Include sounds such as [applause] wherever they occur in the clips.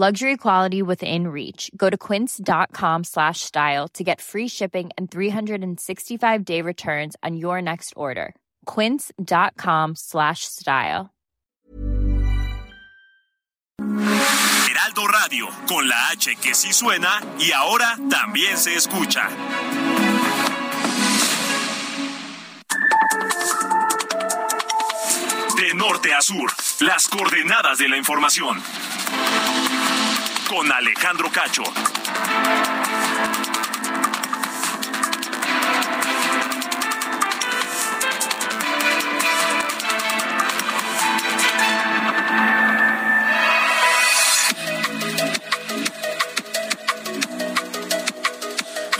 Luxury quality within reach. Go to quince.com slash style to get free shipping and 365-day returns on your next order. quince.com slash style. Heraldo Radio, con la H que sí suena y ahora también se escucha. De norte a sur, las coordenadas de la información. Con Alejandro Cacho.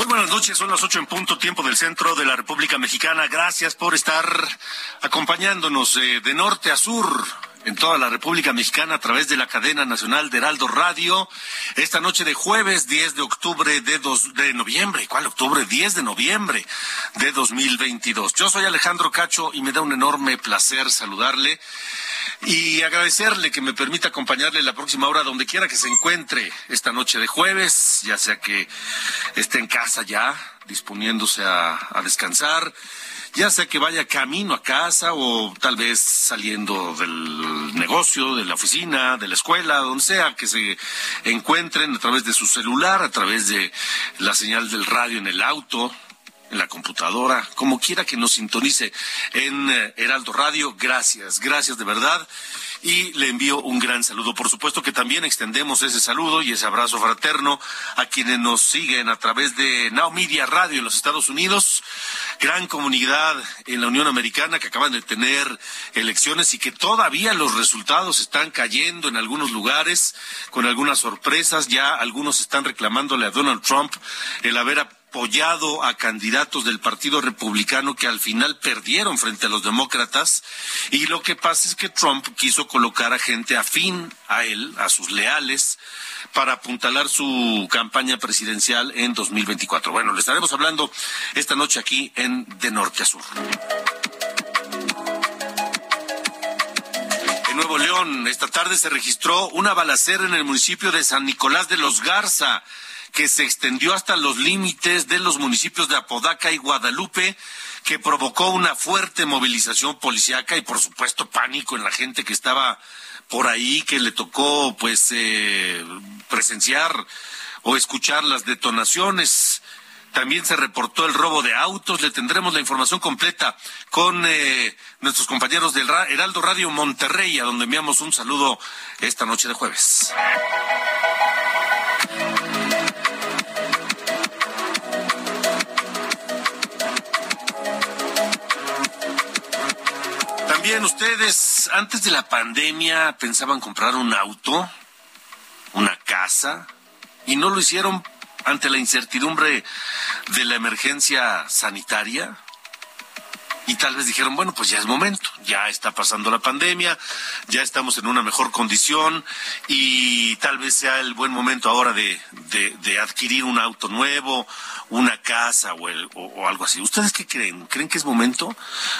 Buenas noches, son las ocho en punto, tiempo del centro de la República Mexicana. Gracias por estar acompañándonos eh, de norte a sur en toda la República Mexicana a través de la cadena nacional de Heraldo Radio. Esta noche de jueves 10 de octubre de, dos, de noviembre, ¿cuál octubre? 10 de noviembre de 2022. Yo soy Alejandro Cacho y me da un enorme placer saludarle y agradecerle que me permita acompañarle la próxima hora donde quiera que se encuentre esta noche de jueves, ya sea que esté en casa ya, disponiéndose a, a descansar, ya sea que vaya camino a casa o tal vez saliendo del negocio, de la oficina, de la escuela, donde sea que se encuentren a través de su celular, a través de la señal del radio en el auto, en la computadora, como quiera que nos sintonice en eh, Heraldo Radio. Gracias, gracias de verdad. Y le envío un gran saludo. Por supuesto que también extendemos ese saludo y ese abrazo fraterno a quienes nos siguen a través de Now Media Radio en los Estados Unidos. Gran comunidad en la Unión Americana que acaban de tener elecciones y que todavía los resultados están cayendo en algunos lugares con algunas sorpresas. Ya algunos están reclamándole a Donald Trump el haber apoyado a candidatos del Partido Republicano que al final perdieron frente a los demócratas y lo que pasa es que Trump quiso colocar a gente afín a él, a sus leales, para apuntalar su campaña presidencial en 2024. Bueno, le estaremos hablando esta noche aquí en De Norte a Sur. En Nuevo León, esta tarde se registró una balacera en el municipio de San Nicolás de los Garza que se extendió hasta los límites de los municipios de Apodaca y Guadalupe, que provocó una fuerte movilización policíaca y por supuesto pánico en la gente que estaba por ahí, que le tocó pues eh, presenciar o escuchar las detonaciones. También se reportó el robo de autos. Le tendremos la información completa con eh, nuestros compañeros del Heraldo Radio Monterrey, a donde enviamos un saludo esta noche de jueves. También ustedes, antes de la pandemia, pensaban comprar un auto, una casa, y no lo hicieron ante la incertidumbre de la emergencia sanitaria. Y tal vez dijeron, bueno, pues ya es momento, ya está pasando la pandemia, ya estamos en una mejor condición y tal vez sea el buen momento ahora de, de, adquirir un auto nuevo una casa o, el, o, o, algo así. ¿Ustedes qué creen? ¿Creen que es momento?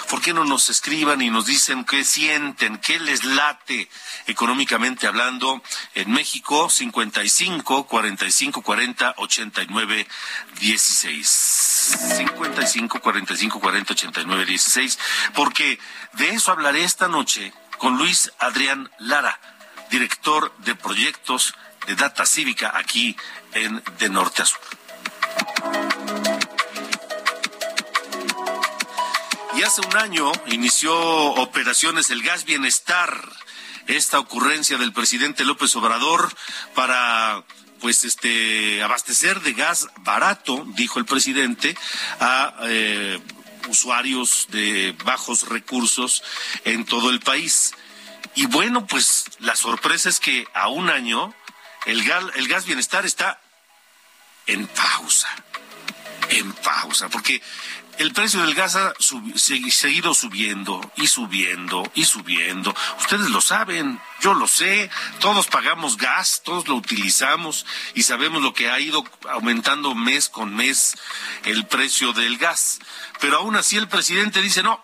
¿Por qué no nos escriban y nos dicen qué sienten, qué les late económicamente hablando en México? 55 45 40 89 16. 55 45 40 89 16. Porque de eso hablaré esta noche con Luis Adrián Lara, director de proyectos de Data Cívica aquí en De Norte a Sur. Y hace un año inició operaciones el Gas Bienestar, esta ocurrencia del presidente López Obrador para pues este abastecer de gas barato, dijo el presidente, a eh, usuarios de bajos recursos en todo el país. Y bueno, pues la sorpresa es que a un año el gas, el gas bienestar está en pausa. En pausa, porque el precio del gas ha seguido subiendo y subiendo y subiendo. Ustedes lo saben, yo lo sé, todos pagamos gas, todos lo utilizamos y sabemos lo que ha ido aumentando mes con mes el precio del gas. Pero aún así el presidente dice, no,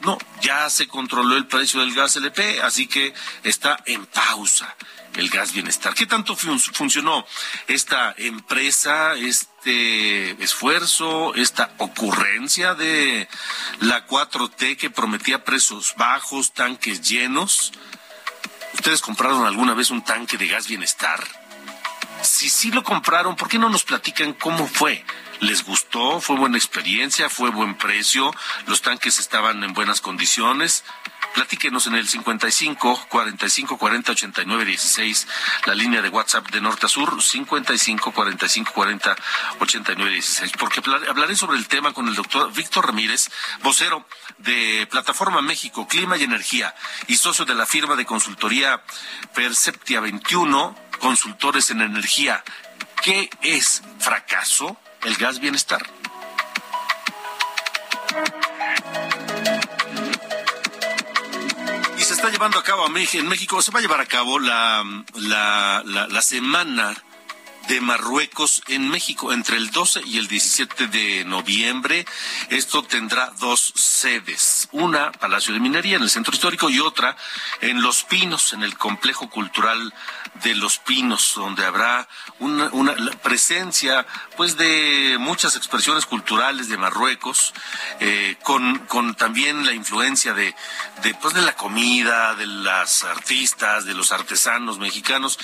no, ya se controló el precio del gas LP, así que está en pausa el gas bienestar. ¿Qué tanto funcionó esta empresa, este esfuerzo, esta ocurrencia de la 4T que prometía precios bajos, tanques llenos? ¿Ustedes compraron alguna vez un tanque de gas bienestar? Si sí lo compraron, ¿por qué no nos platican cómo fue? ¿Les gustó? ¿Fue buena experiencia? ¿Fue buen precio? ¿Los tanques estaban en buenas condiciones? Platíquenos en el 55 45 40 89 16, la línea de WhatsApp de norte a sur, 55 45 40 89 16, porque hablaré sobre el tema con el doctor Víctor Ramírez, vocero de Plataforma México, Clima y Energía y socio de la firma de consultoría Perceptia 21, consultores en energía. ¿Qué es fracaso? El gas bienestar. está llevando a cabo en México, se va a llevar a cabo la, la, la, semana de Marruecos en México entre el 12 y el 17 de noviembre. Esto tendrá dos sedes, una Palacio de Minería en el centro histórico y otra en Los Pinos, en el complejo cultural de Los Pinos, donde habrá una, presencia pues de muchas expresiones culturales de Marruecos, eh, con, con también la influencia de, de, pues, de la comida, de las artistas, de los artesanos mexicanos.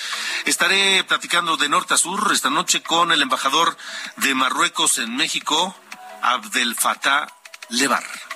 Estaré platicando de norte a sur esta noche con el embajador de Marruecos en México, Abdel Fattah Levar.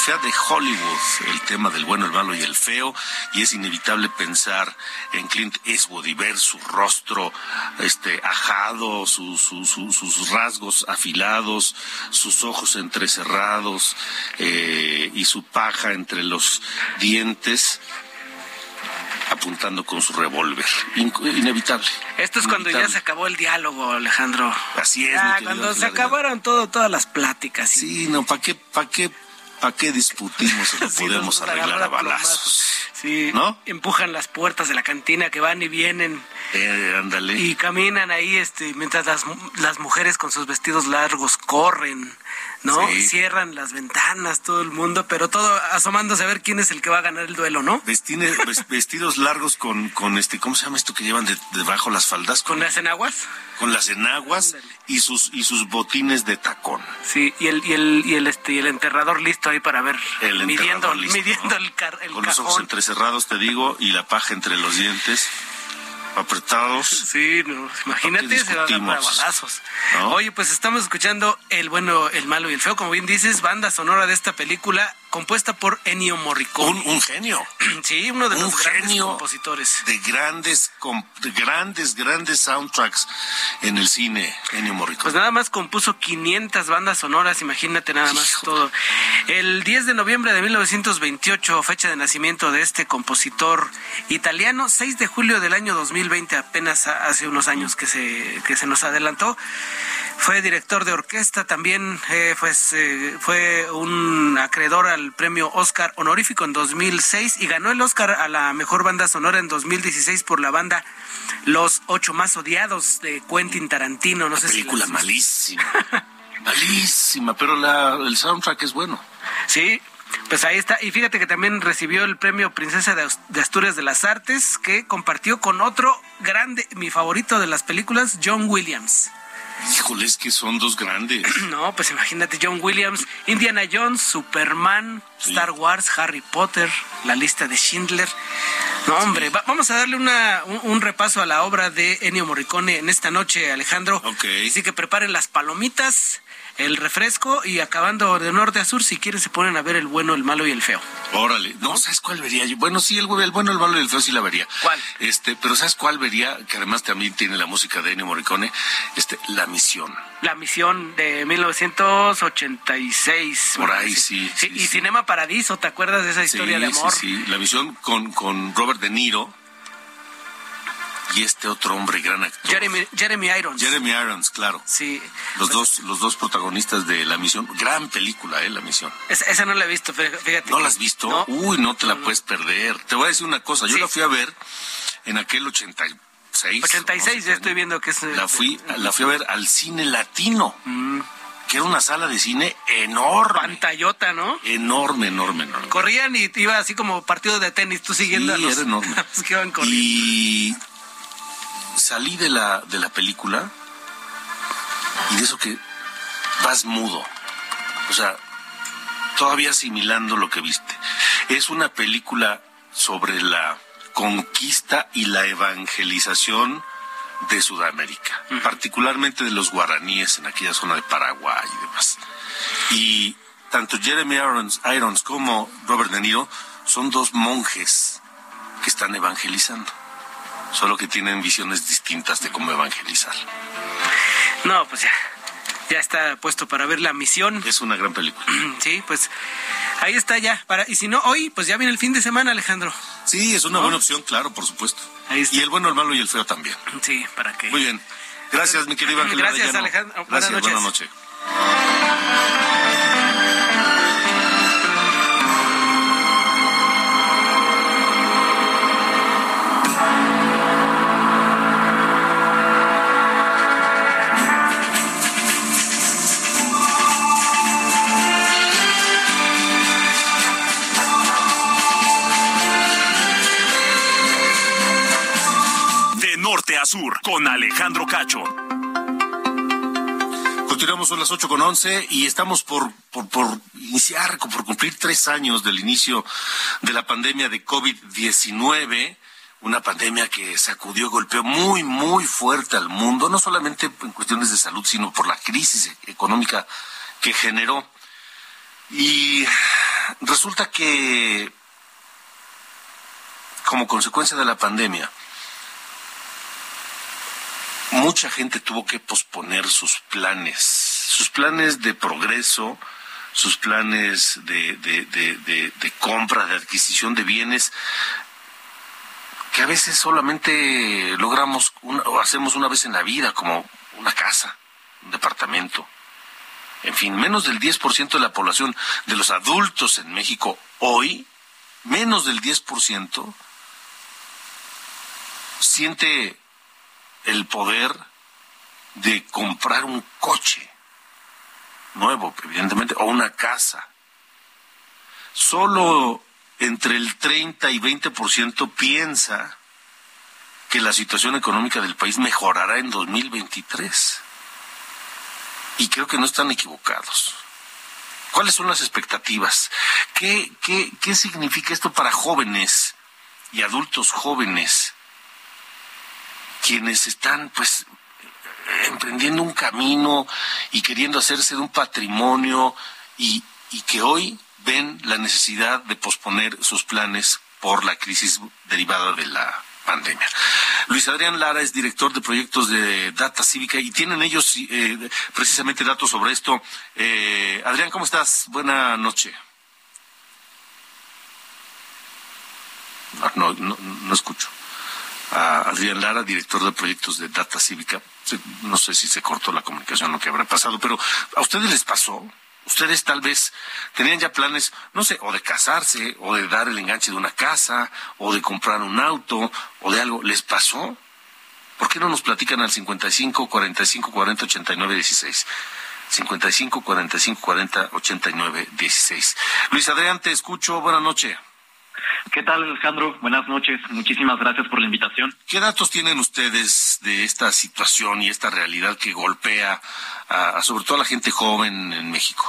Cinematografía de Hollywood, el tema del bueno, el malo y el feo, y es inevitable pensar en Clint Eastwood y ver su rostro este ajado, sus rasgos afilados, sus ojos entrecerrados eh, y su paja entre los dientes apuntando con su revólver. inevitable. Esto es cuando ya se acabó el diálogo, Alejandro. Así es. cuando se acabaron todo, todas las pláticas. Sí, no, ¿para qué, para qué, para qué discutimos si lo [laughs] podemos arreglar a balazos? Sí, ¿no? empujan las puertas de la cantina que van y vienen. Eh, ándale. Y caminan ahí, este, mientras las, las mujeres con sus vestidos largos corren. ¿no? Cierran las ventanas, todo el mundo, pero todo asomándose a ver quién es el que va a ganar el duelo, ¿no? vestidos largos con, con este, ¿cómo se llama esto que llevan debajo las faldas? ¿Con, las enaguas? Con las enaguas y sus, y sus botines de tacón. Sí, y el, y el, y el, este, y el enterrador listo ahí para ver, el midiendo, midiendo el, car, Con los ojos entrecerrados, te digo, y la paja entre los dientes apretados. Sí, imagínate, se van a dar balazos. Oye, pues estamos escuchando El bueno, el malo y el feo, como bien dices, banda sonora de esta película compuesta por Ennio Morricone. Un, genio. [clears throat] Sí, uno de los grandes compositores. De grandes, de grandes, grandes soundtracks en el cine, Ennio Morricone. Pues nada más compuso 500 bandas sonoras, imagínate nada más todo. El 10 de noviembre de 1928, fecha de nacimiento de este compositor italiano, 6 de julio del año 2020, apenas hace unos años que se, que se nos adelantó. Fue director de orquesta, también eh, pues, eh, fue un acreedor al premio Oscar honorífico en 2006 y ganó el Oscar a la mejor banda sonora en 2016 por la banda Los Ocho Más Odiados de Quentin Tarantino. No sé película malísima, [laughs] malísima, pero la, el soundtrack es bueno. Sí, pues ahí está. Y fíjate que también recibió el premio Princesa de Asturias de las Artes, que compartió con otro grande, mi favorito de las películas, John Williams. Híjole, es que son dos grandes. [clears throat] No, pues imagínate John Williams, Indiana Jones, Superman, Star Wars, Harry Potter, la lista de Schindler. No, hombre, vamos a darle una, un, repaso a la obra de Ennio Morricone en esta noche, Alejandro. Ok. Así que preparen las palomitas, el refresco y acabando de norte a sur, si quieren se ponen a ver el bueno, el malo y el feo. Órale, no, ¿sabes cuál vería yo? Bueno, sí, el, el bueno, el malo y el feo sí la vería. ¿Cuál? Este, pero ¿sabes cuál vería? Que además también tiene la música de Ennio Morricone, este, La Misión. La Misión de 1986. Por ahí, sí. sí, y Cinema Paradiso, ¿te acuerdas de esa historia de amor? Sí, sí, La Misión con, con Robert De Niro y este otro hombre gran actor. Jeremy, Jeremy Irons. Jeremy Irons, claro. Sí. Los pues dos, los dos protagonistas de La Misión. Gran película, eh, La Misión. Esa, no la he visto, fíjate. ¿No la has visto? Uy, no te la puedes perder. Te voy a decir una cosa. Yo la fui a ver en aquel 86. 86, ya estoy viendo que es. La fui, la fui a ver al cine latino. Mm. que era una sala de cine enorme. Pantallota, ¿no? Enorme, enorme, enorme. Corrían y iba así como partido de tenis, tú siguiendo sí, era enorme. [laughs] que iban corriendo. Y salí de la, de la película y de eso que vas mudo. O sea, todavía asimilando lo que viste. Es una película sobre la conquista y la evangelización de Sudamérica, particularmente de los guaraníes en aquella zona de Paraguay y demás. Y tanto Jeremy Irons, Irons como Robert De Niro son dos monjes que están evangelizando solo que tienen visiones distintas de cómo evangelizar. No, pues ya, ya está puesto para ver la misión. Es una gran película. [clears throat] Sí, pues ahí está ya. Para, y si no, hoy, pues ya viene el fin de semana, Alejandro. Sí, es una buena opción, claro, por supuesto. Y el bueno, el malo y el feo también. [clears throat] Sí, para que. Muy bien. Gracias, mi querido Ángel. Gracias, Alejandro. Gracias, buenas noches. Sur con Alejandro Cacho. Continuamos son las ocho con once y estamos por, por, por, iniciar, por cumplir tres años del inicio de la pandemia de COVID-19 una pandemia que sacudió golpeó muy, muy fuerte al mundo, no solamente en cuestiones de salud, sino por la crisis económica que generó. Y resulta que, como consecuencia de la pandemia, mucha gente tuvo que posponer sus planes, sus planes de progreso, sus planes de, compra, de adquisición de bienes, que a veces solamente logramos o hacemos una vez en la vida, como una casa, un departamento. En fin, menos del 10% de la población de los adultos en México hoy, menos del 10%, siente el poder de comprar un coche nuevo, evidentemente, o una casa. Solo entre el 30 y 20% piensa que la situación económica del país mejorará en 2023. Y creo que no están equivocados. ¿Cuáles son las expectativas? ¿Qué, qué, qué significa esto para jóvenes y adultos jóvenes quienes están pues emprendiendo un camino y queriendo hacerse de un patrimonio y, que hoy ven la necesidad de posponer sus planes por la crisis derivada de la pandemia. Luis Adrián Lara es director de proyectos de Data Cívica y tienen ellos eh, precisamente datos sobre esto. Eh, Adrián, ¿cómo estás? Buena noche. no, no, no escucho a Adrián Lara, director de proyectos de Data Cívica. No sé si se cortó la comunicación o qué habrá pasado, pero ¿a ustedes les pasó? Ustedes tal vez tenían ya planes, no sé, o de casarse, o de dar el enganche de una casa, o de comprar un auto, o de algo. ¿Les pasó? ¿Por qué no nos platican al 55 45 40 89 16? 55 45 40 89 16. Luis Adrián, te escucho. Buenas noches. ¿Qué tal, Alejandro? Buenas noches. Muchísimas gracias por la invitación. ¿Qué datos tienen ustedes de esta situación y esta realidad que golpea a, sobre todo a la gente joven en México?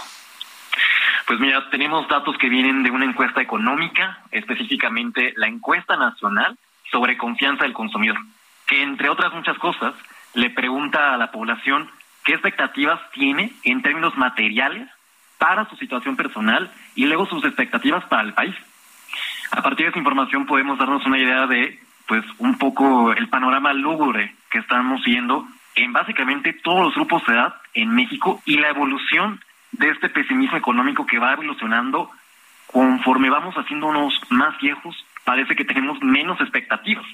Pues mira, tenemos datos que vienen de una encuesta económica, específicamente la encuesta nacional sobre confianza del consumidor, que entre otras muchas cosas le pregunta a la población qué expectativas tiene en términos materiales para su situación personal y luego sus expectativas para el país. [laughs] A partir de esa información podemos darnos una idea de, pues, un poco el panorama lúgubre que estamos viendo en básicamente todos los grupos de edad en México y la evolución de este pesimismo económico que va evolucionando conforme vamos haciéndonos más viejos, parece que tenemos menos expectativas.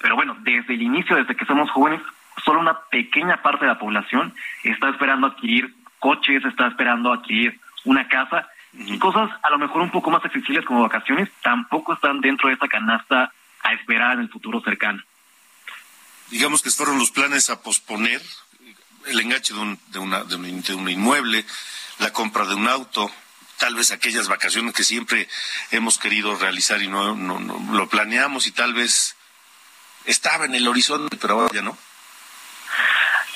Pero bueno, desde el inicio, desde que somos jóvenes, solo una pequeña parte de la población está esperando adquirir coches, está esperando adquirir una casa y cosas a lo mejor un poco más accesibles como vacaciones tampoco están dentro de esa canasta a esperar en el futuro cercano. Digamos que fueron los planes a posponer el enganche de un, de, una, de, un, inmueble, la compra de un auto, tal vez aquellas vacaciones que siempre hemos querido realizar y no, no, no, lo planeamos y tal vez estaba en el horizonte, pero ahora ya no.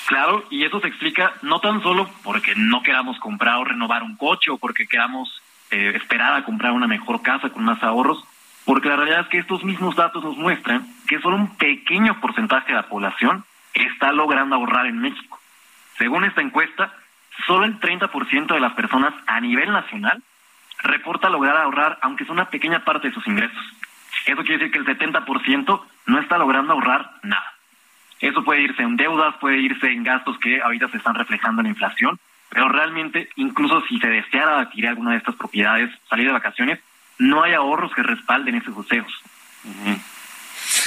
Claro, y eso se explica no tan solo porque no queramos comprar o renovar un coche o porque queramos eh, esperar a comprar una mejor casa con más ahorros, porque la realidad es que estos mismos datos nos muestran que solo un pequeño porcentaje de la población está logrando ahorrar en México. Según esta encuesta, solo el 30% de las personas a nivel nacional reporta lograr ahorrar, aunque es una pequeña parte de sus ingresos. Eso quiere decir que el 70% no está logrando ahorrar nada. Eso puede irse en deudas, puede irse en gastos que ahorita se están reflejando en la inflación, pero realmente, incluso si se deseara adquirir alguna de estas propiedades, salir de vacaciones, no hay ahorros que respalden esos deseos.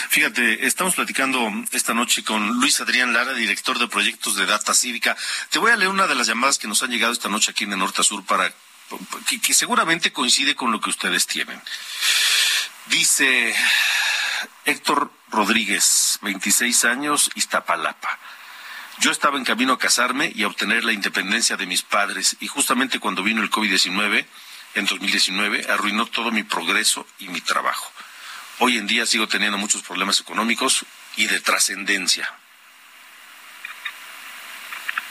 Fíjate, estamos platicando esta noche con Luis Adrián Lara, director de proyectos de Data Cívica. Te voy a leer una de las llamadas que nos han llegado esta noche aquí en el Norte Sur para que, que seguramente coincide con lo que ustedes tienen. Dice Héctor Rodríguez, 26 años, Iztapalapa. Yo estaba en camino a casarme y a obtener la independencia de mis padres y justamente cuando vino el COVID-19, en 2019, arruinó todo mi progreso y mi trabajo. Hoy en día sigo teniendo muchos problemas económicos y de trascendencia.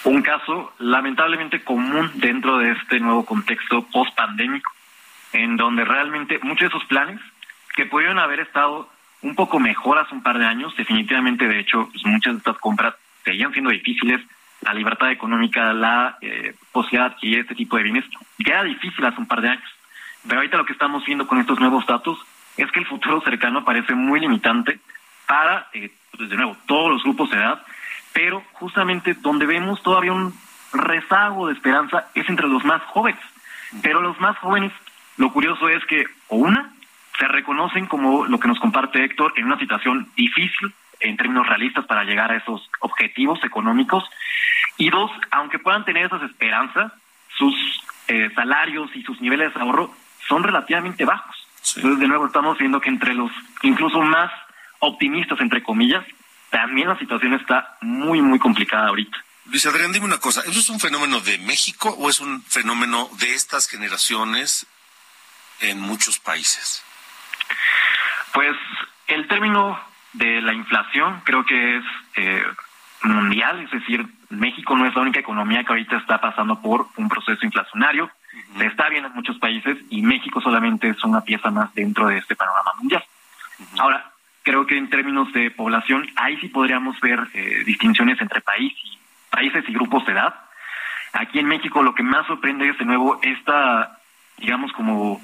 Un caso lamentablemente común dentro de este nuevo contexto post-pandémico, en donde realmente muchos de esos planes que pudieron haber estado un poco mejor hace un par de años. Definitivamente, de hecho, pues, muchas de estas compras seguían siendo difíciles. La libertad económica, la eh, posibilidad de adquirir este tipo de bienes, ya era difícil hace un par de años. Pero ahorita lo que estamos viendo con estos nuevos datos es que el futuro cercano parece muy limitante para, eh, pues, de nuevo, todos los grupos de edad, pero justamente donde vemos todavía un rezago de esperanza es entre los más jóvenes. Pero los más jóvenes, lo curioso es que, o una, se reconocen como lo que nos comparte Héctor en una situación difícil en términos realistas para llegar a esos objetivos económicos. Y dos, aunque puedan tener esas esperanzas, sus eh, salarios y sus niveles de ahorro son relativamente bajos. Entonces, de nuevo, estamos viendo que entre los incluso más optimistas, entre comillas, también la situación está muy, muy complicada ahorita. Luis Adrián, dime una cosa, ¿eso es un fenómeno de México o es un fenómeno de estas generaciones en muchos países? Pues el término de la inflación creo que es eh, mundial, es decir, México no es la única economía que ahorita está pasando por un proceso inflacionario, se está viendo en muchos países y México solamente es una pieza más dentro de este panorama mundial. Ahora, creo que en términos de población, ahí sí podríamos ver eh, distinciones entre país y, países y grupos de edad. Aquí en México lo que más sorprende es de nuevo esta, digamos, como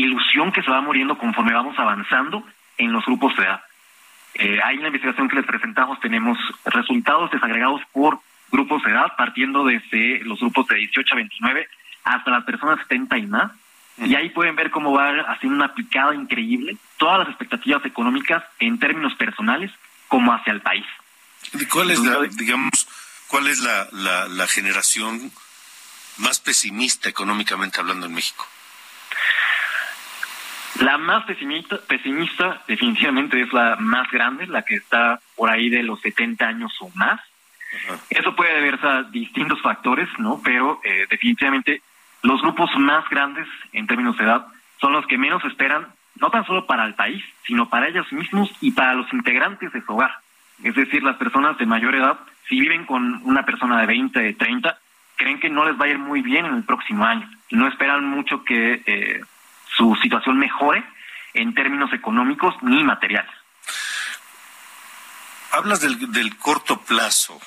ilusión que se va muriendo conforme vamos avanzando en los grupos de edad. Eh, ahí en la investigación que les presentamos tenemos resultados desagregados por grupos de edad, partiendo desde los grupos de 18 a 29 hasta las personas 70 y más. Y ahí pueden ver cómo va haciendo una picada increíble todas las expectativas económicas en términos personales como hacia el país. ¿Cuál es la, digamos, cuál es la, la, la generación más pesimista económicamente hablando en México? La más pesimista, pesimista definitivamente es la más grande, la que está por ahí de los 70 años o más. Eso puede deberse a distintos factores, ¿no? Pero eh, definitivamente los grupos más grandes en términos de edad son los que menos esperan no tan solo para el país, sino para ellos mismos y para los integrantes de su hogar. Es decir, las personas de mayor edad, si viven con una persona de 20, de 30, creen que no les va a ir muy bien en el próximo año. No esperan mucho que eh, su situación mejore en términos económicos ni materiales. Hablas del, del corto plazo.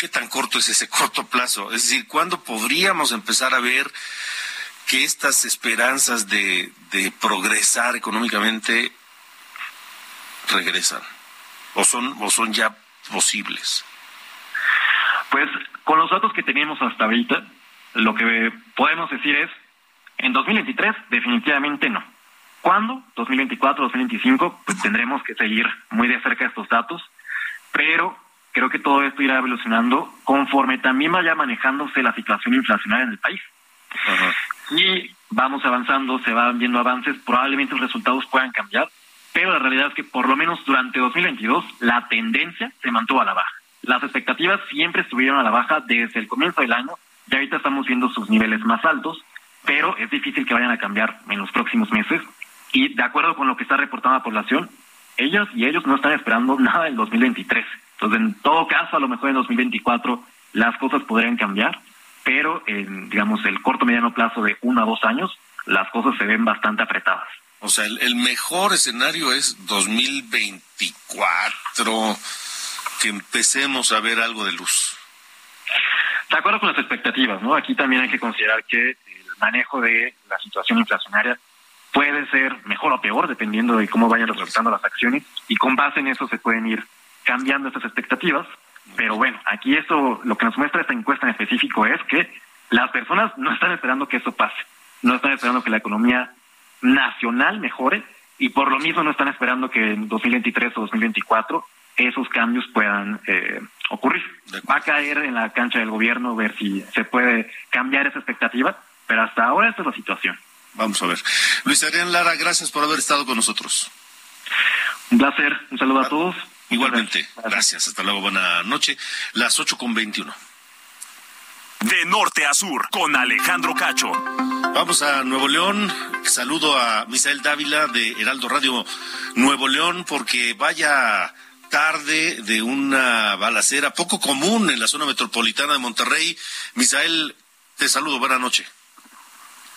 ¿Qué tan corto es ese corto plazo? Es decir, ¿cuándo podríamos empezar a ver que estas esperanzas de, de progresar económicamente regresan? ¿O son, ¿O son ya posibles? Pues con los datos que tenemos hasta ahorita, lo que podemos decir es, en 2023 definitivamente no. ¿Cuándo? 2024, 2025, pues tendremos que seguir muy de cerca estos datos, pero creo que todo esto irá evolucionando conforme también vaya manejándose la situación inflacionaria en el país. Y vamos avanzando, se van viendo avances, probablemente los resultados puedan cambiar, pero la realidad es que por lo menos durante 2022 la tendencia se mantuvo a la baja. Las expectativas siempre estuvieron a la baja desde el comienzo del año y ahorita estamos viendo sus niveles más altos, pero es difícil que vayan a cambiar en los próximos meses. Y de acuerdo con lo que está reportando la población, ellas y ellos no están esperando [laughs] nada en 2023. Entonces, en todo caso, a lo mejor en 2024 las cosas podrían cambiar, pero en, digamos, el corto mediano plazo de uno a dos años, las cosas se ven bastante apretadas. O sea, el, el mejor escenario es 2024, que empecemos a ver algo de luz. De acuerdo con las expectativas, ¿no? Aquí también hay que considerar que el manejo de la situación inflacionaria puede ser mejor o peor dependiendo de cómo vayan resultando las acciones y con base en eso se pueden ir cambiando estas expectativas. Pero bueno, aquí eso, lo que nos muestra esta encuesta en específico es que las personas no están esperando que eso pase, no están esperando que la economía nacional mejore y por lo mismo no están esperando que en 2023 o 2024 esos cambios puedan eh, ocurrir. Va a caer en la cancha del gobierno ver si se puede cambiar esa expectativa, pero hasta ahora esta es la situación. Vamos a ver. Luis Adrián Lara, gracias por haber estado con nosotros. Un placer, un saludo a todos. Igualmente, gracias. Hasta luego, buena noche. Las ocho con veintiuno. De norte a sur, con Alejandro Cacho. Vamos a Nuevo León. Saludo a Misael Dávila de Heraldo Radio Nuevo León, porque vaya tarde de una balacera poco común en la zona metropolitana de Monterrey. Misael, te saludo, buena noche.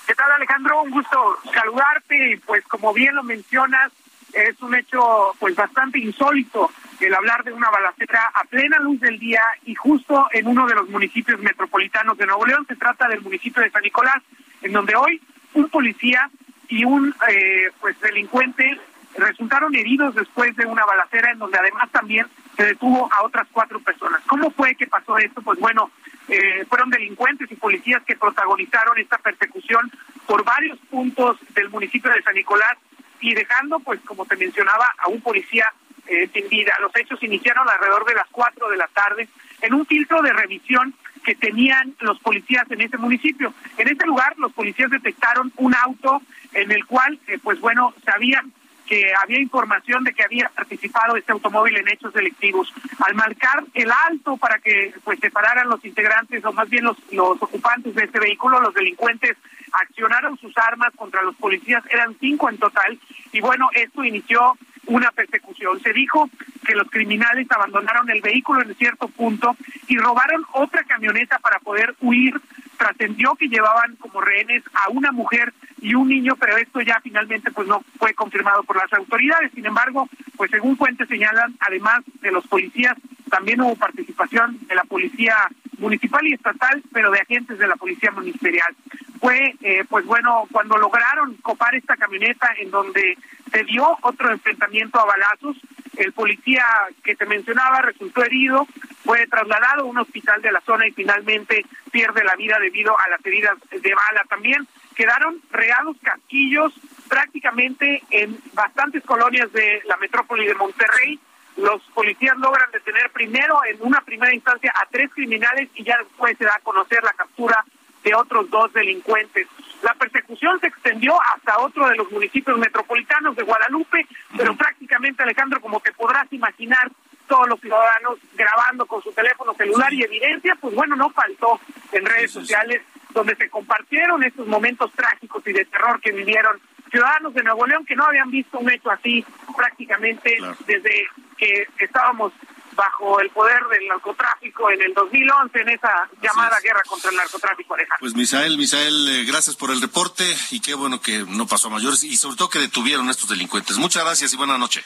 ¿Qué tal Alejandro? Un gusto saludarte y pues como bien lo mencionas, es un hecho pues bastante insólito el hablar de una balacera a plena luz del día y justo en uno de los municipios metropolitanos de Nuevo León. Se trata del municipio de San Nicolás, en donde hoy un policía y un eh, pues delincuente resultaron heridos después de una balacera en donde además también se detuvo a otras cuatro personas. ¿Cómo fue que pasó esto? Pues bueno, eh, fueron delincuentes y policías que protagonizaron esta persecución por varios puntos del municipio de San Nicolás y dejando, pues como te mencionaba, a un policía eh, sin vida. Los hechos iniciaron alrededor de las cuatro de la tarde en un filtro de revisión que tenían los policías en ese municipio. En ese lugar los policías detectaron un auto en el cual, eh, pues bueno, sabían que había información de que había participado este automóvil en hechos delictivos. Al marcar el alto para que pues separaran los integrantes o más bien los, los ocupantes de este vehículo, los delincuentes accionaron sus armas contra los policías, eran cinco en total, y bueno, esto inició una persecución. Se dijo que los criminales abandonaron el vehículo en cierto punto y robaron otra camioneta para poder huir. Trascendió que llevaban como rehenes a una mujer y un niño, pero esto ya finalmente pues no fue confirmado por las autoridades. Sin embargo, pues según fuentes señalan, además de los policías, también hubo participación de la policía municipal y estatal, pero de agentes de la policía ministerial. Fue, eh, pues bueno, cuando lograron copar esta camioneta en donde se dio otro enfrentamiento a balazos, el policía que te mencionaba resultó herido, fue trasladado a un hospital de la zona y finalmente pierde la vida debido a las heridas de bala también. Quedaron regados casquillos prácticamente en bastantes colonias de la metrópoli de Monterrey. Los policías logran detener primero en una primera instancia a tres criminales y ya después se da a conocer la captura de otros dos delincuentes. La persecución se extendió hasta otro de los municipios metropolitanos de Guadalupe, pero prácticamente, Alejandro, como te podrás imaginar, todos los ciudadanos grabando con su teléfono celular y evidencia, pues bueno, no faltó en redes sociales donde se compartieron estos momentos trágicos y de terror que vivieron ciudadanos de Nuevo León que no habían visto un hecho así prácticamente desde que estábamos bajo el poder del narcotráfico en el 2011 en esa llamada guerra contra el narcotráfico, Alejandro. Pues Misael, Misael, eh, gracias por el reporte y qué bueno que no pasó a mayores y sobre todo que detuvieron a estos delincuentes. Muchas gracias y buena noche.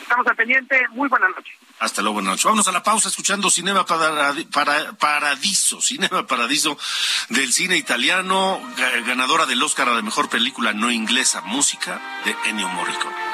Estamos al pendiente, muy buena noche. Hasta luego, buenas noches. Vámonos a la pausa escuchando Cinema para, para, Paradiso, Cinema Paradiso del cine italiano, ganadora del Oscar a la mejor película no inglesa, música de Ennio Morricone.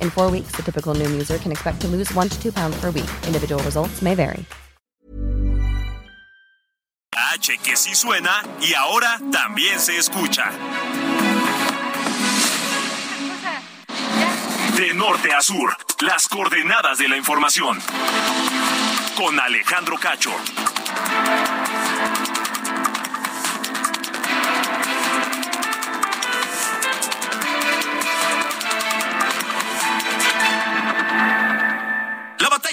In four weeks, the typical Noom user can expect to lose one to two pounds per week. Individual results may vary. H que sí suena y ahora también se escucha. De norte a sur, las coordenadas de la información. Con Alejandro Cacho.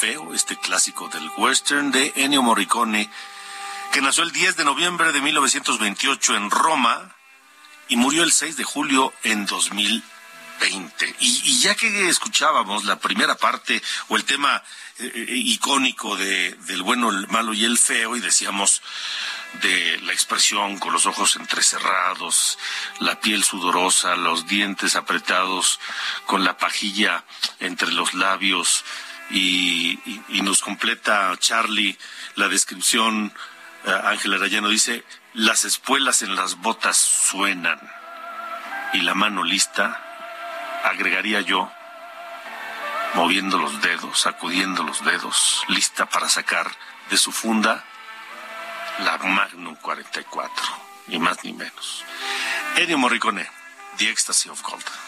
Este clásico del western de Ennio Morricone, que nació el 10 de noviembre de 1928 en Roma y murió el 6 de julio en 2020. Y, ya que escuchábamos la primera parte o el tema eh, eh, icónico de, del bueno, el malo y el feo, y decíamos de la expresión con los ojos entrecerrados, la piel sudorosa, los dientes apretados, con la pajilla entre los labios, y, nos completa Charlie la descripción. Eh, Ángel Arayano dice, las espuelas en las botas suenan y la mano lista, agregaría yo, moviendo los dedos, sacudiendo los dedos, lista para sacar de su funda la Magnum 44, ni más ni menos. Ennio Morricone, The Ecstasy of Gold.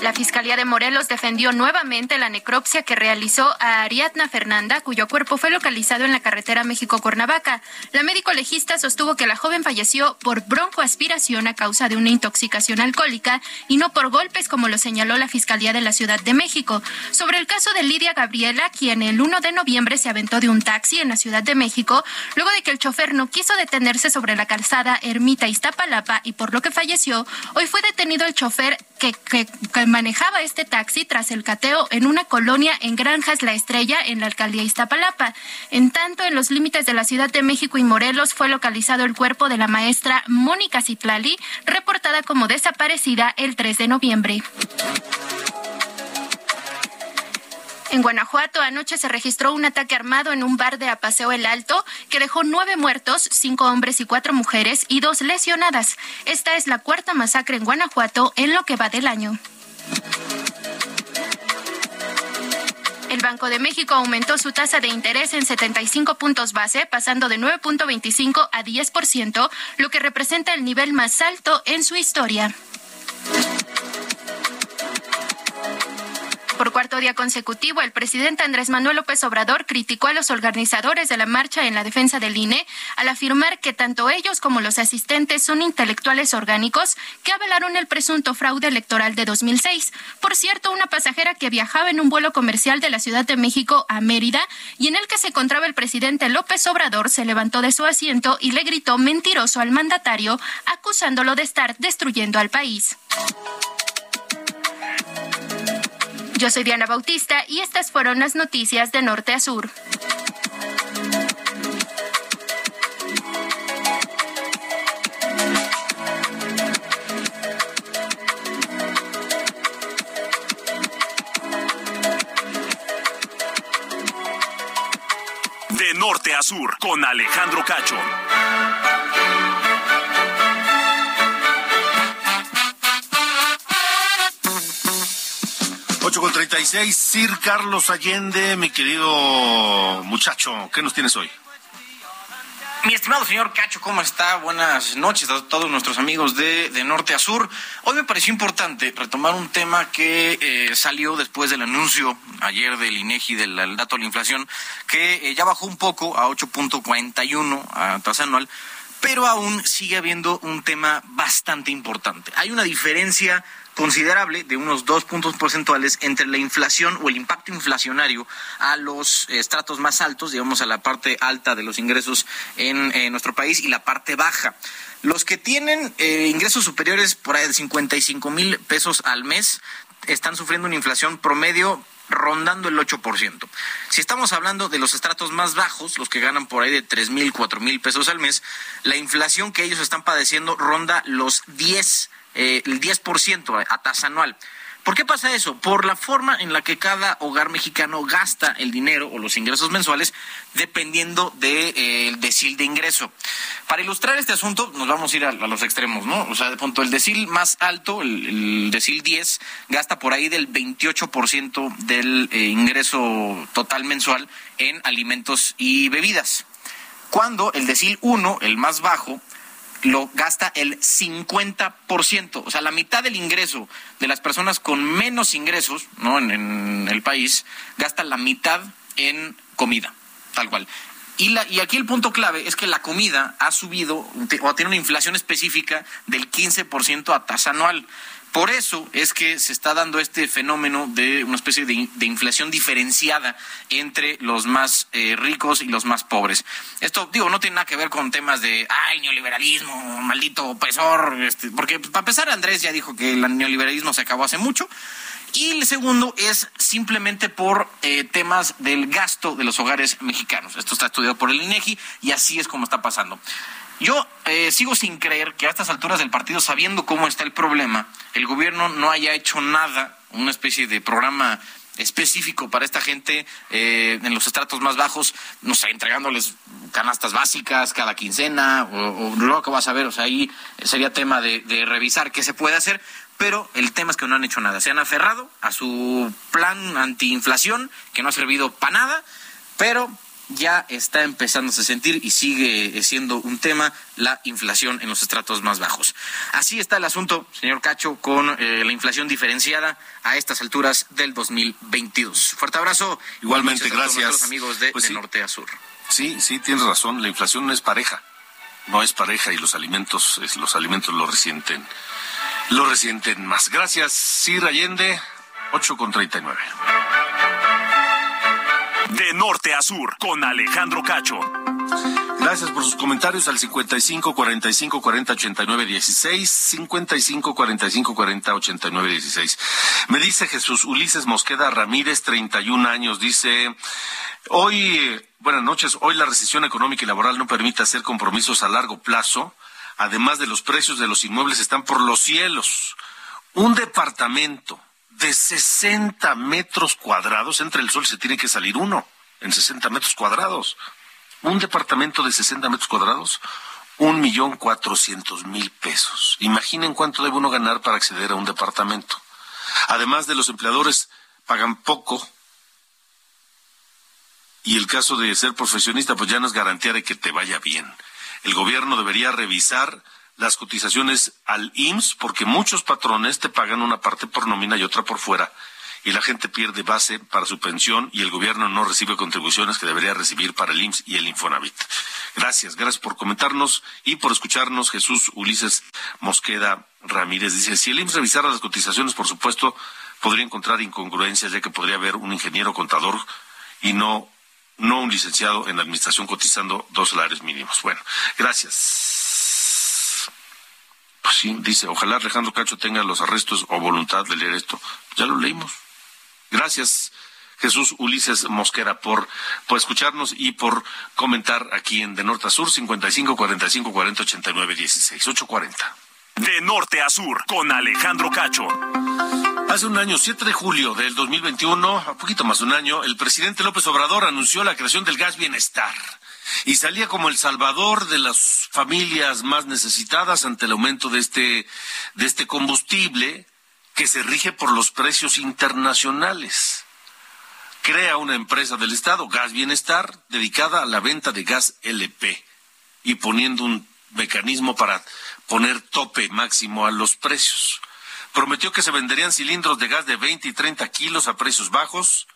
La Fiscalía de Morelos defendió nuevamente la necropsia que realizó a Ariadna Fernanda, cuyo cuerpo fue localizado en la carretera México-Cuernavaca. La médico legista sostuvo que la joven falleció por broncoaspiración a causa de una intoxicación alcohólica y no por golpes, como lo señaló la Fiscalía de la Ciudad de México. Sobre el caso de Lidia Gabriela, quien el 1 de noviembre se aventó de un taxi en la Ciudad de México, luego de que el chofer no quiso detenerse sobre la calzada Ermita Iztapalapa y por lo que falleció, hoy fue detenido el chofer que, que manejaba este taxi tras el cateo en una colonia en Granjas La Estrella, en la alcaldía Iztapalapa. En tanto, en los límites de la Ciudad de México y Morelos fue localizado el cuerpo de la maestra Mónica Citlali, reportada como desaparecida el 3 de noviembre. En Guanajuato anoche se registró un ataque armado en un bar de Apaseo El Alto que dejó nueve muertos, cinco hombres y cuatro mujeres y dos lesionadas. Esta es la cuarta masacre en Guanajuato en lo que va del año. El Banco de México aumentó su tasa de interés en 75 puntos base, pasando de 9.25 a 10%, lo que representa el nivel más alto en su historia. Cuarto día consecutivo, el presidente Andrés Manuel López Obrador criticó a los organizadores de la marcha en la defensa del INE al afirmar que tanto ellos como los asistentes son intelectuales orgánicos que avalaron el presunto fraude electoral de 2006. Por cierto, una pasajera que viajaba en un vuelo comercial de la Ciudad de México a Mérida y en el que se encontraba el presidente López Obrador se levantó de su asiento y le gritó mentiroso al mandatario, acusándolo de estar destruyendo al país. Yo soy Diana Bautista y estas fueron las noticias de norte a sur. De norte a sur, con Alejandro Cacho. Ocho con 36, Sir Carlos Allende, mi querido muchacho, ¿qué nos tienes hoy? Mi estimado señor Cacho, ¿cómo está? Buenas noches a todos nuestros amigos de, de norte a sur. Hoy me pareció importante retomar un tema que eh, salió después del anuncio ayer del INEGI del dato de la inflación, que eh, ya bajó un poco a 8.41 a tasa anual, pero aún sigue habiendo un tema bastante importante. Hay una diferencia considerable de unos dos puntos porcentuales entre la inflación o el impacto inflacionario a los estratos más altos, digamos a la parte alta de los ingresos en, en nuestro país y la parte baja. Los que tienen eh, ingresos superiores por ahí de 55 mil pesos al mes están sufriendo una inflación promedio rondando el 8%. Si estamos hablando de los estratos más bajos, los que ganan por ahí de tres mil, cuatro mil pesos al mes, la inflación que ellos están padeciendo ronda los 10 eh, el 10% a tasa anual. ¿Por qué pasa eso? Por la forma en la que cada hogar mexicano gasta el dinero o los ingresos mensuales dependiendo del de, eh, decil de ingreso. Para ilustrar este asunto nos vamos a ir a, los extremos, ¿no? O sea, de punto el decil más alto, el, el decil 10, gasta por ahí del 28% del eh, ingreso total mensual en alimentos y bebidas. Cuando el decil 1, el más bajo, lo gasta el 50%, o sea, la mitad del ingreso de las personas con menos ingresos, ¿no? En, el país, gasta la mitad en comida, tal cual. Y, la, y aquí el punto clave es que la comida ha subido o tiene una inflación específica del 15% a tasa anual. Por eso es que se está dando este fenómeno de una especie de, inflación diferenciada entre los más eh, ricos y los más pobres. Esto, digo, no tiene nada que ver con temas de, ay, neoliberalismo, maldito opresor, este, porque para empezar Andrés ya dijo que el neoliberalismo se acabó hace mucho. Y el segundo es simplemente por eh, temas del gasto de los hogares mexicanos. Esto está estudiado por el INEGI y así es como está pasando. Yo eh, sigo sin creer que a estas alturas del partido, sabiendo cómo está el problema, el gobierno no haya hecho nada, una especie de programa específico para esta gente eh, en los estratos más bajos, no sé, entregándoles canastas básicas cada quincena o, lo que vas a ver, o sea, ahí sería tema de, de revisar qué se puede hacer, pero el tema es que no han hecho nada, se han aferrado a su plan antiinflación, que no ha servido para nada, pero ya está empezando a sentir y sigue siendo un tema la inflación en los estratos más bajos. Así está el asunto, señor Cacho, con eh, la inflación diferenciada a estas alturas del 2022. Fuerte abrazo. Igualmente, gracias. A los amigos de, pues norte a sur. Sí, sí, tienes razón. La inflación no es pareja. No es pareja y los alimentos, los alimentos lo resienten, lo resienten más. Gracias, Sir Allende, 8 con 39. De norte a sur, con Alejandro Cacho. Gracias por sus comentarios al 55 45 40 89 16. 55 45 40 89 16. Me dice Jesús Ulises Mosqueda Ramírez, 31 años. Dice: Hoy, buenas noches. Hoy la recesión económica y laboral no permite hacer compromisos a largo plazo. Además de los precios de los inmuebles están por los cielos. Un departamento de 60 metros cuadrados, entre el sol se tiene que salir uno, en 60 metros cuadrados. Un departamento de 60 metros cuadrados, un millón cuatrocientos mil pesos. Imaginen cuánto debe uno ganar para acceder a un departamento. Además de los empleadores pagan poco. Y el caso de ser profesionista, pues ya no es garantía de que te vaya bien. El gobierno debería revisar las cotizaciones al IMSS porque muchos patrones te pagan una parte por nómina y otra por fuera y la gente pierde base para su pensión y el gobierno no recibe contribuciones que debería recibir para el IMSS y el Infonavit. Gracias, gracias por comentarnos y por escucharnos. Jesús Ulises Mosqueda Ramírez dice, si el IMSS revisara las cotizaciones, por supuesto, podría encontrar incongruencias, ya que podría haber un ingeniero contador y no, no un licenciado en administración cotizando dos salarios mínimos. Bueno, gracias. Pues sí, dice, ojalá Alejandro Cacho tenga los arrestos o voluntad de leer esto. Ya lo leímos. Gracias, Jesús Ulises Mosquera, por, por escucharnos y por comentar aquí en De Norte a Sur, 55 45 40 89 16, 840. De Norte a Sur, con Alejandro Cacho. Hace un año, 7 de julio del 2021, a poquito más de un año, el presidente López Obrador anunció la creación del gas bienestar y salía como el salvador de las familias más necesitadas ante el aumento de este, de este combustible que se rige por los precios internacionales. Crea una empresa del Estado, Gas Bienestar, dedicada a la venta de gas LP y poniendo un mecanismo para poner tope máximo a los precios. Prometió que se venderían cilindros de gas de 20 y 30 kilos a precios bajos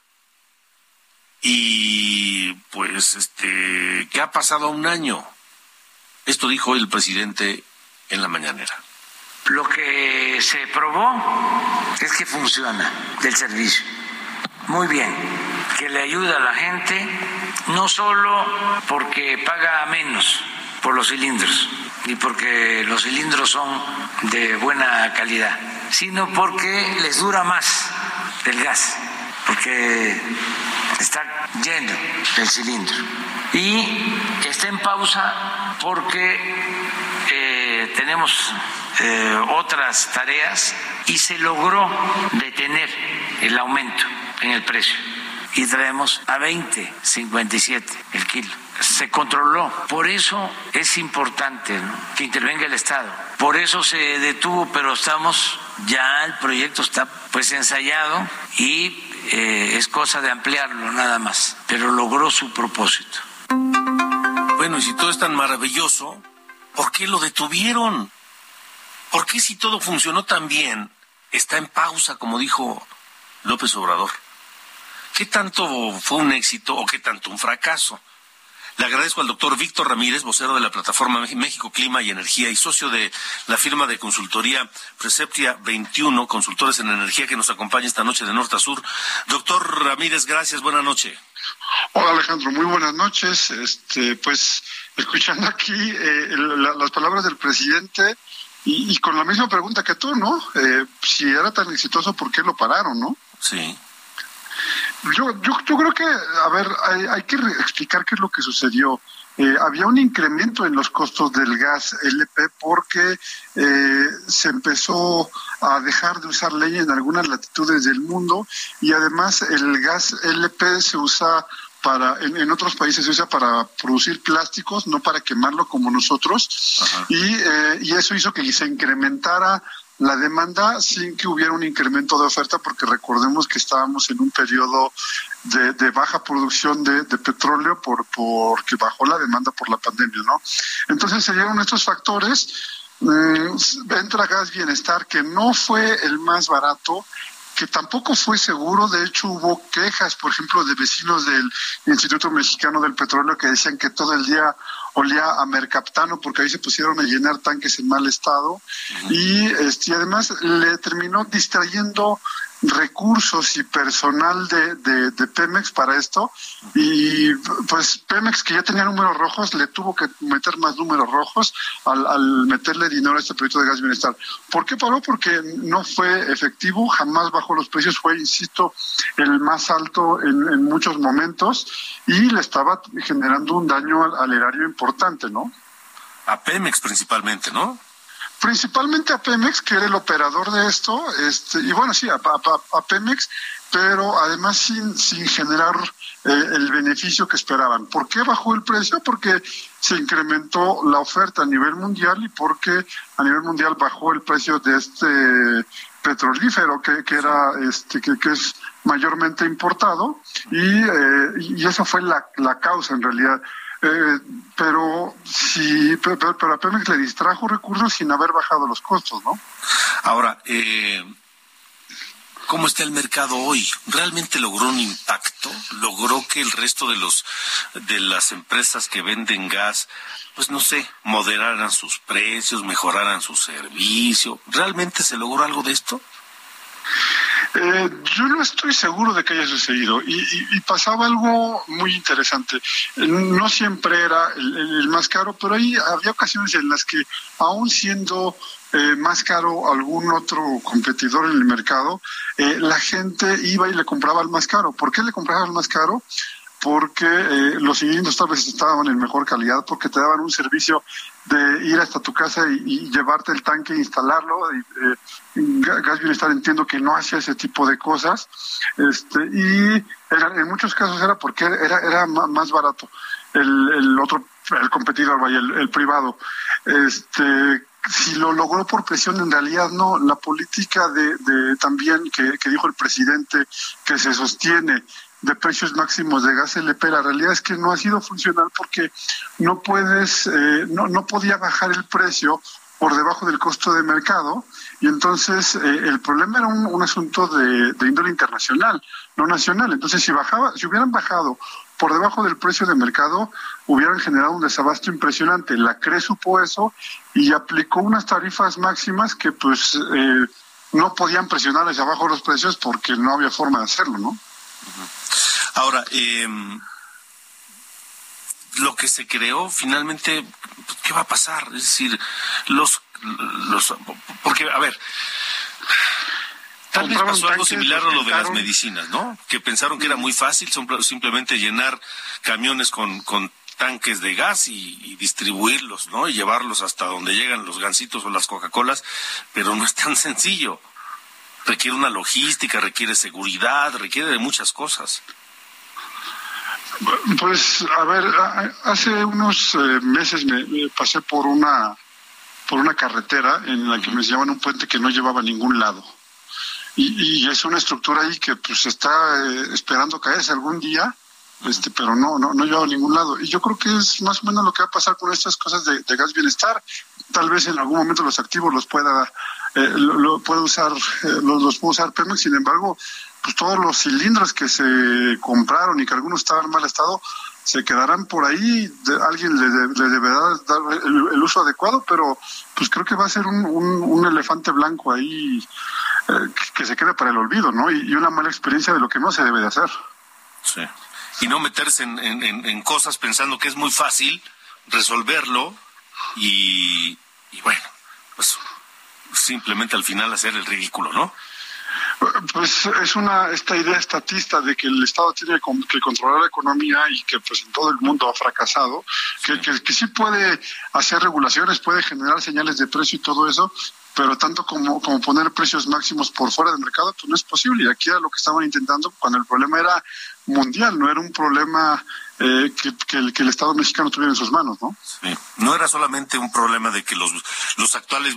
y pues, este, ¿qué ha pasado un año? Esto dijo el presidente en la mañanera. Lo que se probó es que funciona el servicio. Muy bien, que le ayuda a la gente, no solo porque paga menos por los cilindros y porque los cilindros son de buena calidad, sino porque les dura más el gas, porque está lleno el cilindro. Y está en pausa porque eh, tenemos eh, otras tareas y se logró detener el aumento en el precio. Y traemos a 20.57 el kilo. Se controló. Por eso es importante que intervenga el Estado. Por eso se detuvo, pero estamos, ya el proyecto está pues ensayado y eh, es cosa de ampliarlo nada más, pero logró su propósito. Bueno, y si todo es tan maravilloso, ¿por qué lo detuvieron? ¿Por qué si todo funcionó tan bien, está en pausa, como dijo López Obrador? ¿Qué tanto fue un éxito o qué tanto un fracaso? Le agradezco al doctor Víctor Ramírez, vocero de la plataforma México Clima y Energía y socio de la firma de consultoría Preceptia 21, consultores en energía, que nos acompaña esta noche de norte a sur. Doctor Ramírez, gracias, buena noche. Hola Alejandro, muy buenas noches. Este, pues escuchando aquí eh, las palabras del presidente, y, con la misma pregunta que tú, ¿no? Eh, si era tan exitoso, ¿por qué lo pararon, no? Sí. Yo, yo, yo creo que, a ver, hay, hay que explicar qué es lo que sucedió. Eh, había un incremento en los costos del gas LP porque eh, se empezó a dejar de usar leña en algunas latitudes del mundo y además el gas LP se usa para en, otros países se usa para producir plásticos, no para quemarlo como nosotros, y, eh, y eso hizo que se incrementara la demanda sin que hubiera un incremento de oferta, porque recordemos que estábamos en un periodo de, baja producción de, petróleo por porque bajó la demanda por la pandemia, ¿no? Entonces se dieron estos factores. Mm, entra gas bienestar que no fue el más barato que tampoco fue seguro. De hecho, hubo quejas, por ejemplo, de vecinos del Instituto Mexicano del Petróleo que decían que todo el día olía a mercaptano porque ahí se pusieron a llenar tanques en mal estado. Y, este, además le terminó distrayendo recursos y personal de, de, Pemex para esto y pues Pemex que ya tenía números rojos le tuvo que meter más números rojos al, al meterle dinero a este proyecto de gas bienestar. ¿Por qué paró? Porque no fue efectivo, jamás bajó los precios, fue, insisto, el más alto en, en muchos momentos y le estaba generando un daño al, al erario importante, ¿no? A Pemex principalmente, ¿no? Principalmente a Pemex, que era el operador de esto, este, y bueno, sí, a, Pemex, pero además sin, sin generar eh, el beneficio que esperaban. ¿Por qué bajó el precio? Porque se incrementó la oferta a nivel mundial y porque a nivel mundial bajó el precio de este petrolífero que, que era este que, que es mayormente importado y, eh, y esa fue la, la causa en realidad eh, pero sí, pero, pero, a Pemex le distrajo recursos sin haber bajado los costos, ¿no? Ahora, eh, ¿cómo está el mercado hoy? ¿Realmente logró un impacto? ¿Logró que el resto de los de las empresas que venden gas, pues no sé, moderaran sus precios, mejoraran su servicio? ¿Realmente se logró algo de esto? Eh, yo no estoy seguro de que haya sucedido y, pasaba algo muy interesante. No siempre era el, más caro, pero ahí había ocasiones en las que, aún siendo eh, más caro algún otro competidor en el mercado, eh, la gente iba y le compraba el más caro. ¿Por qué le compraba el más caro? porque eh, los cilindros tal vez estaban en mejor calidad, porque te daban un servicio de ir hasta tu casa y, llevarte el tanque e instalarlo. Eh, Gas Bienestar entiendo que no hacía ese tipo de cosas. Este, y en muchos casos era porque era, era más barato el, el otro, el competidor, vaya, el, privado. Este, si lo logró por presión, en realidad no. La política de, de también que dijo el presidente que se sostiene de precios máximos de gas LP. La realidad es que no ha sido funcional porque no puedes, eh, no, no podía bajar el precio por debajo del costo de mercado y entonces eh, el problema era un, asunto de, de, índole internacional, no nacional. Entonces si bajaba, si hubieran bajado por debajo del precio de mercado, hubieran generado un desabasto impresionante. La CRE supo eso y aplicó unas tarifas máximas que pues eh, no podían presionar hacia abajo los precios porque no había forma de hacerlo, ¿no? Ahora, eh, lo que se creó finalmente, ¿qué va a pasar? Es decir, los, los porque, a ver, Tal vez pasó algo similar a lo de las medicinas, ¿no? Que pensaron que era muy fácil simplemente llenar camiones con, con tanques de gas y, distribuirlos, ¿no? Y llevarlos hasta donde llegan los gansitos o las Coca-Colas, pero no es tan sencillo. Requiere una logística, requiere seguridad, requiere de muchas cosas. Pues, a ver, hace unos eh, meses me, pasé por una por una carretera en la que me llevaban un puente que no llevaba a ningún lado. Y, es una estructura ahí que pues está eh, esperando caerse algún día, este, pero no, no, no lleva a ningún lado. Y yo creo que es más o menos lo que va a pasar con estas cosas de, gas bienestar. Tal vez en algún momento los activos los pueda, eh, lo, puede usar, los, los puede usar Pemex, sin embargo, pues todos los cilindros que se compraron y que algunos estaban en mal estado se quedarán por ahí, alguien le, deberá dar el, uso adecuado, pero pues creo que va a ser un, un, elefante blanco ahí eh, que, se quede para el olvido, ¿no? Y, una mala experiencia de lo que no se debe de hacer. Sí. Y no meterse en, en, en cosas pensando que es muy fácil resolverlo y, y bueno, pues simplemente al final hacer el ridículo, ¿no? Pues es una esta idea estatista de que el Estado tiene que controlar la economía y que pues en todo el mundo ha fracasado, Que, que, sí puede hacer regulaciones, puede generar señales de precio y todo eso, pero tanto como, como poner precios máximos por fuera del mercado, pues no es posible. Y aquí era lo que estaban intentando cuando el problema era mundial, no era un problema eh, que, que, el, que, el, Estado mexicano tuviera en sus manos, ¿no? Sí. No era solamente un problema de que los, los actuales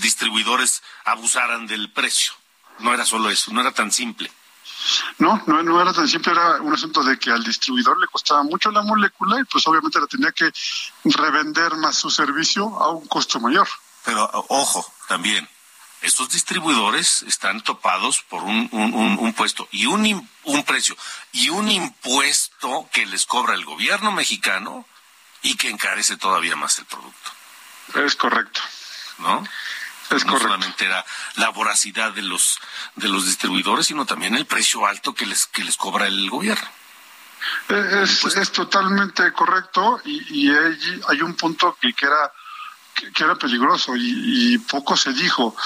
distribuidores abusaran del precio. No era solo eso, no era tan simple. No, no, no era tan simple, era un asunto de que al distribuidor le costaba mucho la molécula y pues obviamente la tenía que revender más su servicio a un costo mayor. Pero ojo, también, estos distribuidores están topados por un, un, un, puesto y un, un precio y un impuesto que les cobra el gobierno mexicano y que encarece todavía más el producto. Es correcto. ¿No? Es no solamente era la voracidad de los de los distribuidores, sino también el precio alto que les que les cobra el gobierno. Es, es totalmente correcto y, y hay, hay, un punto que, que era que, era peligroso y, poco se dijo.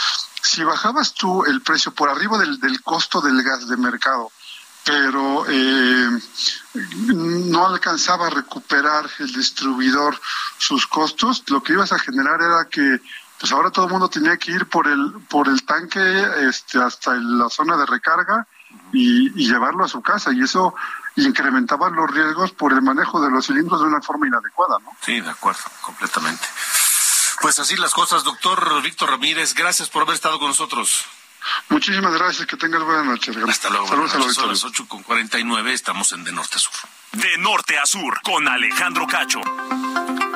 Si bajabas tú el precio por arriba del, del costo del gas de mercado, pero eh, no alcanzaba a recuperar el distribuidor sus costos, lo que ibas a generar era que pues ahora todo el mundo tenía que ir por el por el tanque este hasta la zona de recarga y, y, llevarlo a su casa y eso incrementaba los riesgos por el manejo de los cilindros de una forma inadecuada, ¿no? Sí, de acuerdo, completamente. Pues así las cosas, doctor Víctor Ramírez, gracias por haber estado con nosotros. Muchísimas gracias, que tengas buena noche. Hasta luego. Saludos a Son las 8 con 49, estamos en De Norte a Sur. De Norte a Sur, con Alejandro Cacho.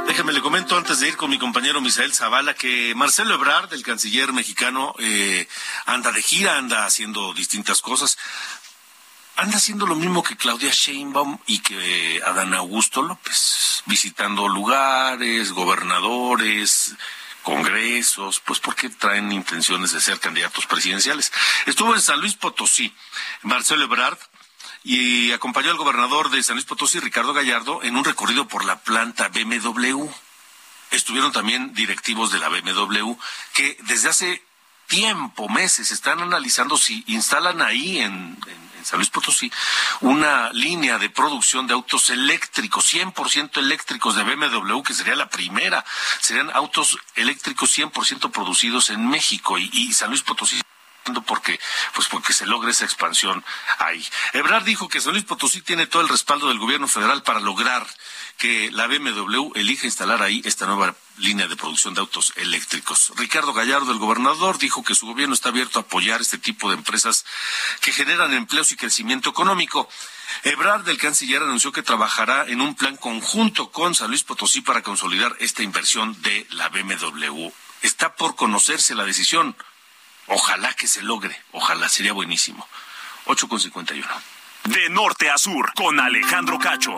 Déjeme le comento antes de ir con mi compañero Misael Zavala que Marcelo Ebrard, el canciller mexicano, eh, anda de gira, anda haciendo distintas cosas. Anda haciendo lo mismo que Claudia Sheinbaum y que Adán Augusto López, visitando lugares, gobernadores, congresos, pues porque traen intenciones de ser candidatos presidenciales. Estuvo en San Luis Potosí, Marcelo Ebrard, y acompañó al gobernador de San Luis Potosí, Ricardo Gallardo, en un recorrido por la planta BMW. Estuvieron también directivos de la BMW que desde hace tiempo, meses, están analizando si instalan ahí en, San Luis Potosí una línea de producción de autos eléctricos, 100% eléctricos de BMW, que sería la primera. Serían autos eléctricos 100% producidos en México y, y San Luis Potosí porque pues porque se logre esa expansión ahí. Ebrard dijo que San Luis Potosí tiene todo el respaldo del gobierno federal para lograr que la BMW elija instalar ahí esta nueva línea de producción de autos eléctricos. Ricardo Gallardo, el gobernador, dijo que su gobierno está abierto a apoyar este tipo de empresas que generan empleos y crecimiento económico. Ebrard, el canciller, anunció que trabajará en un plan conjunto con San Luis Potosí para consolidar esta inversión de la BMW. Está por conocerse la decisión. Ojalá que se logre, ojalá, sería buenísimo. 8 con 51. De norte a sur, con Alejandro Cacho.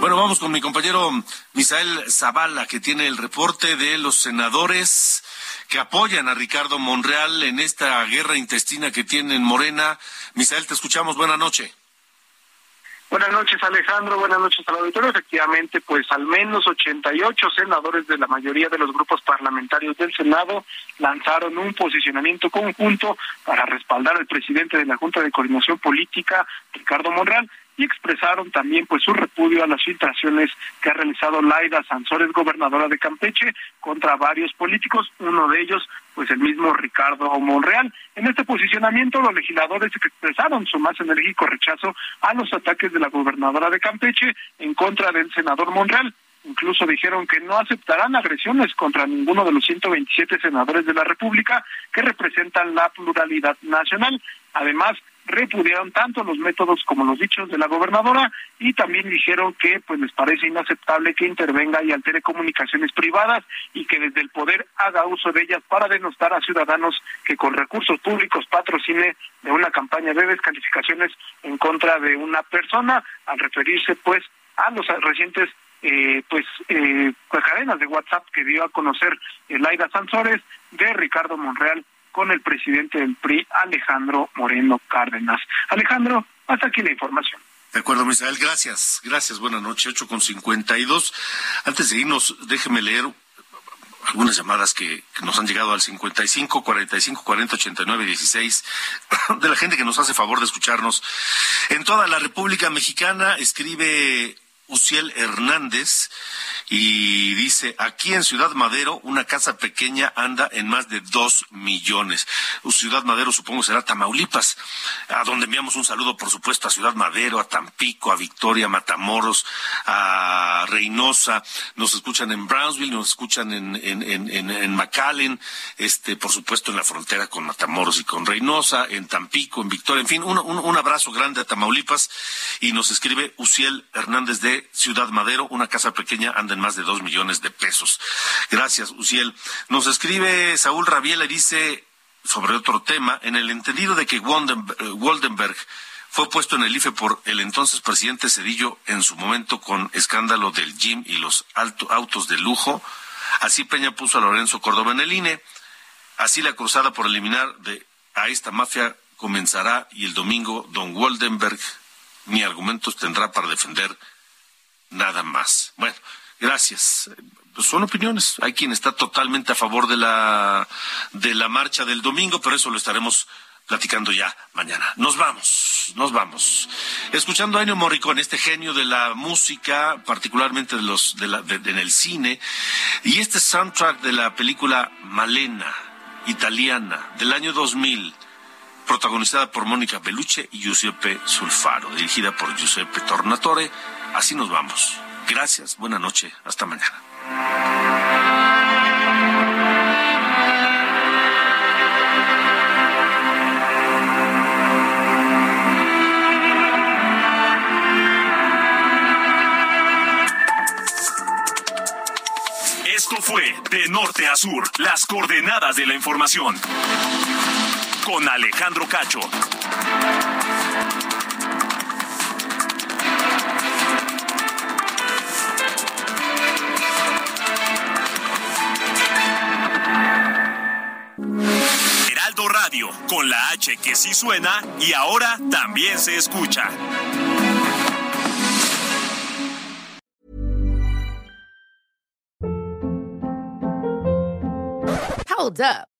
Bueno, vamos con mi compañero Misael Zavala, que tiene el reporte de los senadores que apoyan a Ricardo Monreal en esta guerra intestina que tiene en Morena. Misael, te escuchamos. Buenas noches. Buenas noches, Alejandro. Buenas noches al auditorio. Efectivamente, pues al menos 88 senadores de la mayoría de los grupos parlamentarios del Senado lanzaron un posicionamiento conjunto para respaldar al presidente de la Junta de Coordinación Política, Ricardo Monreal, y expresaron también pues su repudio a las filtraciones que ha realizado Laida Sansores, gobernadora de Campeche, contra varios políticos, uno de ellos pues el mismo Ricardo Monreal. En este posicionamiento los legisladores expresaron su más enérgico rechazo a los ataques de la gobernadora de Campeche en contra del senador Monreal. Incluso dijeron que no aceptarán agresiones contra ninguno de los 127 senadores de la República que representan la pluralidad nacional. Además, repudiaron tanto los métodos como los dichos de la gobernadora y también dijeron que pues les parece inaceptable que intervenga y altere comunicaciones privadas y que desde el poder haga uso de ellas para denostar a ciudadanos que con recursos públicos patrocine de una campaña de descalificaciones en contra de una persona al referirse pues a los recientes eh, pues, eh, pues cadenas de WhatsApp que dio a conocer Laida Sansores de Ricardo Monreal con el presidente del PRI, Alejandro Moreno Cárdenas. Alejandro, hasta aquí la información. De acuerdo, Misael, gracias. Gracias, buenas noches, 8 con 52. Antes de irnos, déjeme leer algunas llamadas que, nos han llegado al 55 45 40 89 16 de la gente que nos hace favor de escucharnos en toda la República Mexicana. Escribe Uciel Hernández y dice, aquí en Ciudad Madero una casa pequeña anda en más de dos millones. Ciudad Madero supongo será Tamaulipas, a donde enviamos un saludo por supuesto a Ciudad Madero, a Tampico, a Victoria, Matamoros, a Reynosa, nos escuchan en Brownsville, nos escuchan en, en, en, en McAllen, este, por supuesto en la frontera con Matamoros y con Reynosa, en Tampico, en Victoria, en fin, un, un, un abrazo grande a Tamaulipas y nos escribe Uciel Hernández de Ciudad Madero, una casa pequeña anda en más de dos millones de pesos. Gracias, Uciel. Nos escribe Saúl Rabiela y dice sobre otro tema, en el entendido de que eh, fue puesto en el IFE por el entonces presidente Cedillo en su momento con escándalo del gym y los autos de lujo. Así Peña puso a Lorenzo Córdoba en el INE. Así la cruzada por eliminar a esta mafia comenzará y el domingo don Waldenberg ni argumentos tendrá para defender nada más. Bueno, Gracias. Pues son opiniones. Hay quien está totalmente a favor de la de la marcha del domingo, pero eso lo estaremos platicando ya mañana. Nos vamos, nos vamos. Escuchando a Ennio Morricone, este genio de la música, particularmente de los de la, en el cine, y este soundtrack de la película Malena, italiana, del año 2000, protagonizada por Mónica Bellucci y Giuseppe Sulfaro, dirigida por Giuseppe Tornatore. Así nos vamos. Gracias, buena noche, hasta mañana. Esto fue De Norte a Sur, las coordenadas de la información. Con Alejandro Cacho. Con la H que sí suena y ahora también se escucha. Hold up.